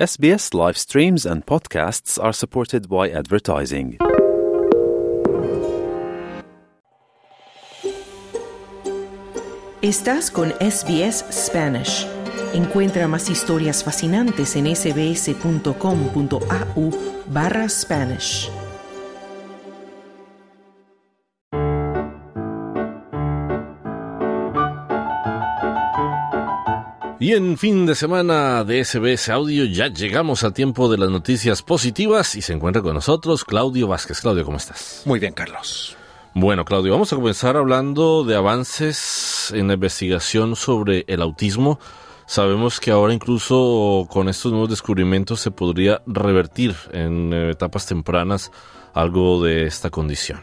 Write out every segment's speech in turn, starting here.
SBS live streams and podcasts are supported by advertising. Estás con SBS Spanish. Encuentra más historias fascinantes en sbs.com.au barra Spanish. Y en fin de semana de SBS Audio ya llegamos al tiempo de las noticias positivas y se encuentra con nosotros Claudio Vázquez. Claudio, ¿cómo estás? Muy bien, Carlos. Bueno, Claudio, vamos a comenzar hablando de avances en la investigación sobre el autismo. Sabemos que ahora incluso con estos nuevos descubrimientos se podría revertir en etapas tempranas algo de esta condición.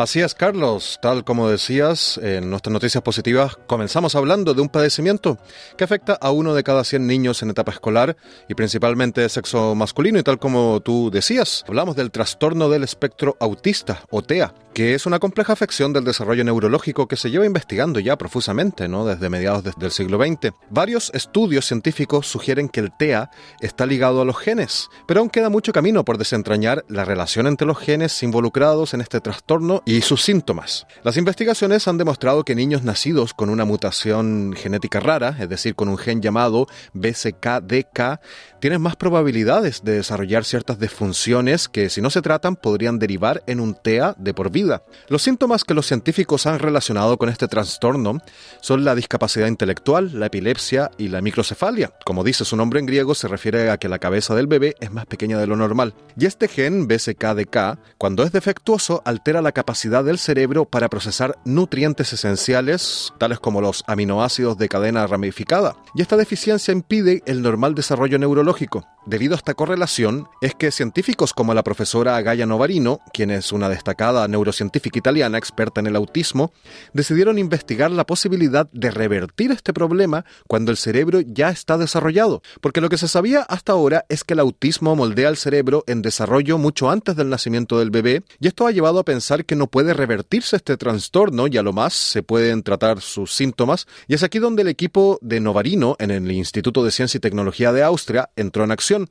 Así es, Carlos. Tal como decías, en nuestras noticias positivas comenzamos hablando de un padecimiento que afecta a uno de cada 100 niños en etapa escolar y principalmente de sexo masculino. Y tal como tú decías, hablamos del trastorno del espectro autista o TEA, que es una compleja afección del desarrollo neurológico que se lleva investigando ya profusamente, ¿no? Desde mediados del siglo XX. Varios estudios científicos sugieren que el TEA está ligado a los genes, pero aún queda mucho camino por desentrañar la relación entre los genes involucrados en este trastorno y sus síntomas. Las investigaciones han demostrado que niños nacidos con una mutación genética rara, es decir, con un gen llamado BCKDK, tienen más probabilidades de desarrollar ciertas disfunciones que si no se tratan podrían derivar en un TEA de por vida. Los síntomas que los científicos han relacionado con este trastorno son la discapacidad intelectual, la epilepsia y la microcefalia. Como dice su nombre en griego, se refiere a que la cabeza del bebé es más pequeña de lo normal. Y este gen BCKDK, cuando es defectuoso, altera la capacidad del cerebro para procesar nutrientes esenciales, tales como los aminoácidos de cadena ramificada. Y esta deficiencia impide el normal desarrollo neurológico Debido a esta correlación, es que científicos como la profesora Gaia Novarino, quien es una destacada neurocientífica italiana experta en el autismo, decidieron investigar la posibilidad de revertir este problema cuando el cerebro ya está desarrollado, porque lo que se sabía hasta ahora es que el autismo moldea el cerebro en desarrollo mucho antes del nacimiento del bebé, y esto ha llevado a pensar que no puede revertirse este trastorno y a lo más se pueden tratar sus síntomas, y es aquí donde el equipo de Novarino en el Instituto de Ciencia y Tecnología de Austria entró en acción. him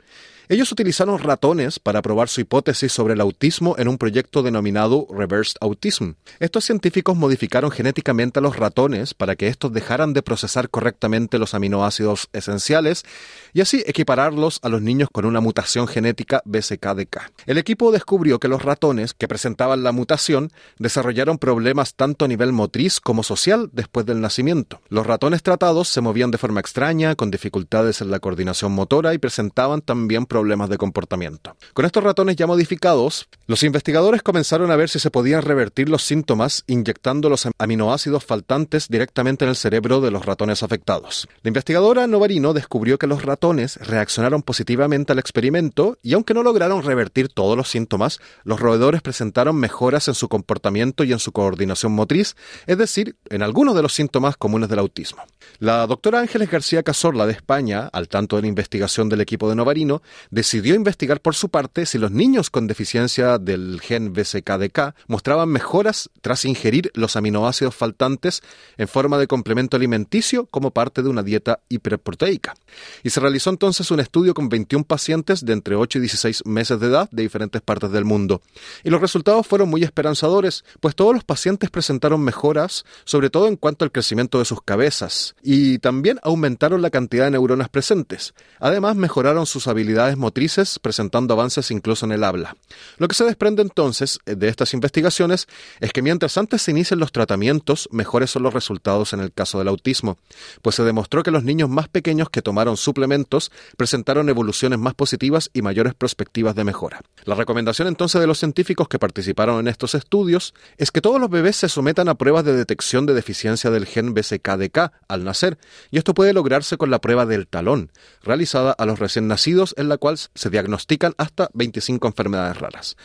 Ellos utilizaron ratones para probar su hipótesis sobre el autismo en un proyecto denominado Reversed Autism. Estos científicos modificaron genéticamente a los ratones para que estos dejaran de procesar correctamente los aminoácidos esenciales y así equipararlos a los niños con una mutación genética BCKDK. El equipo descubrió que los ratones que presentaban la mutación desarrollaron problemas tanto a nivel motriz como social después del nacimiento. Los ratones tratados se movían de forma extraña, con dificultades en la coordinación motora y presentaban también problemas problemas de comportamiento. Con estos ratones ya modificados, los investigadores comenzaron a ver si se podían revertir los síntomas inyectando los aminoácidos faltantes directamente en el cerebro de los ratones afectados. La investigadora Novarino descubrió que los ratones reaccionaron positivamente al experimento y aunque no lograron revertir todos los síntomas, los roedores presentaron mejoras en su comportamiento y en su coordinación motriz, es decir, en algunos de los síntomas comunes del autismo. La doctora Ángeles García Cazorla de España, al tanto de la investigación del equipo de Novarino, decidió investigar por su parte si los niños con deficiencia del gen BCKDK mostraban mejoras tras ingerir los aminoácidos faltantes en forma de complemento alimenticio como parte de una dieta hiperproteica. Y se realizó entonces un estudio con 21 pacientes de entre 8 y 16 meses de edad de diferentes partes del mundo. Y los resultados fueron muy esperanzadores, pues todos los pacientes presentaron mejoras, sobre todo en cuanto al crecimiento de sus cabezas, y también aumentaron la cantidad de neuronas presentes. Además, mejoraron sus habilidades motrices, presentando avances incluso en el habla. Lo que se desprende entonces de estas investigaciones es que mientras antes se inician los tratamientos, mejores son los resultados en el caso del autismo, pues se demostró que los niños más pequeños que tomaron suplementos presentaron evoluciones más positivas y mayores perspectivas de mejora. La recomendación entonces de los científicos que participaron en estos estudios es que todos los bebés se sometan a pruebas de detección de deficiencia del gen BCKDK al nacer, y esto puede lograrse con la prueba del talón, realizada a los recién nacidos en la cual se diagnostican hasta 25 enfermedades raras.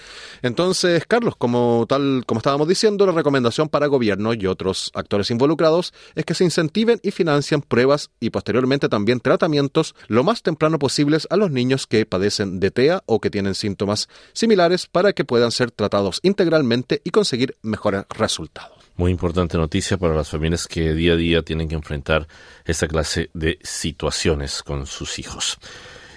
Entonces, Carlos, como tal, como estábamos diciendo, la recomendación para gobierno y otros actores involucrados es que se incentiven y financien pruebas y posteriormente también tratamientos lo más temprano posibles a los niños que padecen de TEA o que tienen síntomas similares para que puedan ser tratados integralmente y conseguir mejores resultados. Muy importante noticia para las familias que día a día tienen que enfrentar esta clase de situaciones con sus hijos.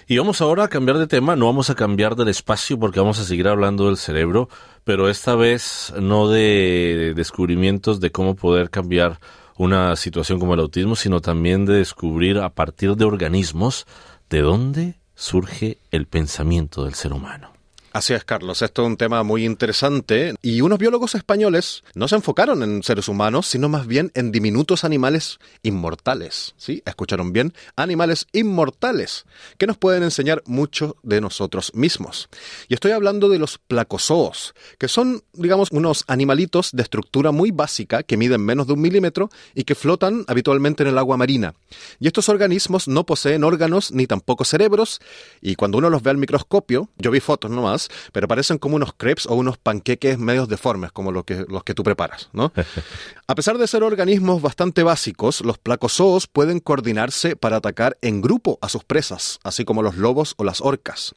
Y vamos ahora a cambiar de tema, no vamos a cambiar del espacio porque vamos a seguir hablando del cerebro, pero esta vez no de descubrimientos de cómo poder cambiar una situación como el autismo, sino también de descubrir a partir de organismos de dónde surge el pensamiento del ser humano. Así es, Carlos. Esto es un tema muy interesante y unos biólogos españoles no se enfocaron en seres humanos, sino más bien en diminutos animales inmortales. ¿Sí? ¿Escucharon bien? Animales inmortales que nos pueden enseñar mucho de nosotros mismos. Y estoy hablando de los placozoos, que son, digamos, unos animalitos de estructura muy básica que miden menos de un milímetro y que flotan habitualmente en el agua marina. Y estos organismos no poseen órganos ni tampoco cerebros y cuando uno los ve al microscopio, yo vi fotos nomás, pero parecen como unos crepes o unos panqueques medios deformes, como los que, los que tú preparas, ¿no? A pesar de ser organismos bastante básicos, los placozoos pueden coordinarse para atacar en grupo a sus presas, así como los lobos o las orcas.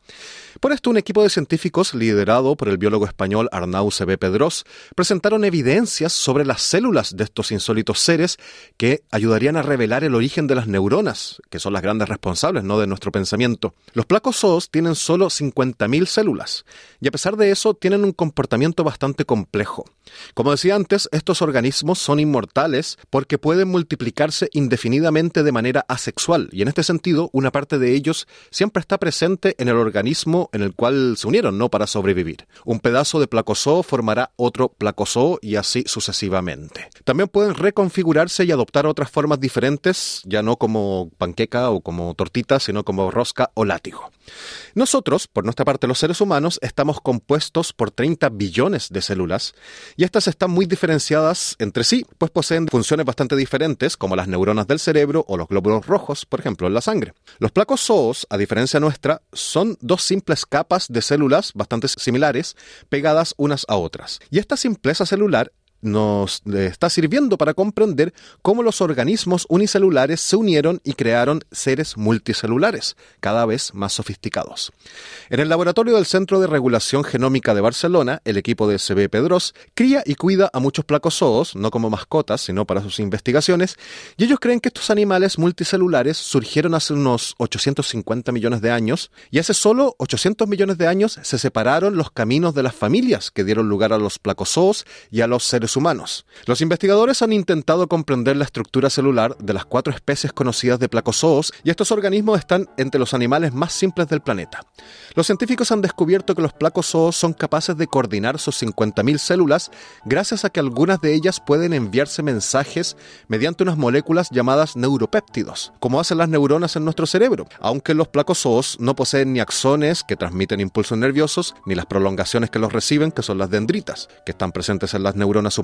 Por esto, un equipo de científicos liderado por el biólogo español Arnau C. Pedros presentaron evidencias sobre las células de estos insólitos seres que ayudarían a revelar el origen de las neuronas, que son las grandes responsables ¿no? de nuestro pensamiento. Los placozoos tienen solo 50.000 células, y a pesar de eso tienen un comportamiento bastante complejo. Como decía antes, estos organismos son inmortales porque pueden multiplicarse indefinidamente de manera asexual, y en este sentido, una parte de ellos siempre está presente en el organismo en el cual se unieron, no para sobrevivir. Un pedazo de placozoo formará otro placozoo y así sucesivamente. También pueden reconfigurarse y adoptar otras formas diferentes, ya no como panqueca o como tortita, sino como rosca o látigo. Nosotros, por nuestra parte los seres humanos, estamos compuestos por 30 billones de células y estas están muy diferenciadas entre sí, pues poseen funciones bastante diferentes como las neuronas del cerebro o los glóbulos rojos, por ejemplo, en la sangre. Los placozoos, a diferencia nuestra, son dos simples capas de células bastante similares pegadas unas a otras. Y esta simpleza celular nos está sirviendo para comprender cómo los organismos unicelulares se unieron y crearon seres multicelulares, cada vez más sofisticados. En el laboratorio del Centro de Regulación Genómica de Barcelona, el equipo de CB Pedros cría y cuida a muchos placozoos, no como mascotas, sino para sus investigaciones, y ellos creen que estos animales multicelulares surgieron hace unos 850 millones de años, y hace solo 800 millones de años se separaron los caminos de las familias que dieron lugar a los placozoos y a los seres humanos. Los investigadores han intentado comprender la estructura celular de las cuatro especies conocidas de placozoos y estos organismos están entre los animales más simples del planeta. Los científicos han descubierto que los placozoos son capaces de coordinar sus 50.000 células gracias a que algunas de ellas pueden enviarse mensajes mediante unas moléculas llamadas neuropéptidos, como hacen las neuronas en nuestro cerebro, aunque los placozoos no poseen ni axones que transmiten impulsos nerviosos, ni las prolongaciones que los reciben, que son las dendritas, que están presentes en las neuronas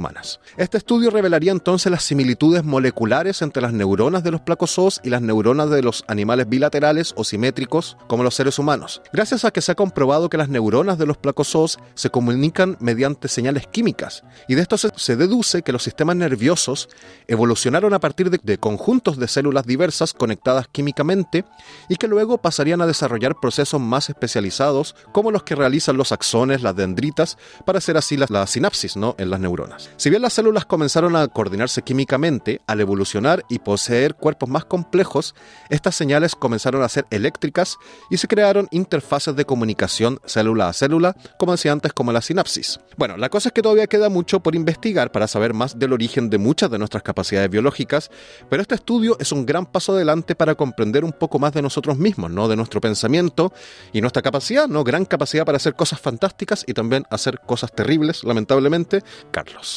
Este estudio revelaría entonces las similitudes moleculares entre las neuronas de los placozoos y las neuronas de los animales bilaterales o simétricos como los seres humanos, gracias a que se ha comprobado que las neuronas de los placozoos se comunican mediante señales químicas, y de esto se, deduce que los sistemas nerviosos evolucionaron a partir de, conjuntos de células diversas conectadas químicamente y que luego pasarían a desarrollar procesos más especializados como los que realizan los axones, las dendritas, para hacer así la, sinapsis en las neuronas. Si bien las células comenzaron a coordinarse químicamente, al evolucionar y poseer cuerpos más complejos, estas señales comenzaron a ser eléctricas y se crearon interfaces de comunicación célula a célula, como decía antes, como la sinapsis. Bueno, la cosa es que todavía queda mucho por investigar para saber más del origen de muchas de nuestras capacidades biológicas, pero este estudio es un gran paso adelante para comprender un poco más de nosotros mismos, ¿no? De nuestro pensamiento y nuestra capacidad, ¿no? Gran capacidad para hacer cosas fantásticas y también hacer cosas terribles, lamentablemente. Carlos.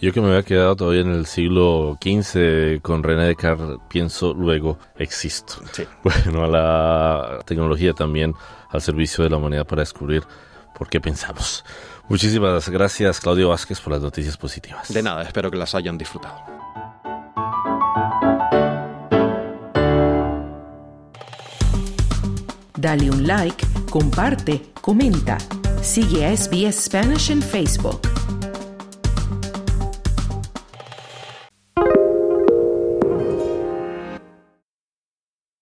Yo que me había quedado todavía en el siglo XV con René Descartes, pienso luego existo. Bueno, a la tecnología también al servicio de la humanidad para descubrir por qué pensamos. Muchísimas gracias Claudio Vázquez por las noticias positivas. De nada, espero que las hayan disfrutado. Dale un like, comparte, comenta. Sigue a SBS Spanish en Facebook.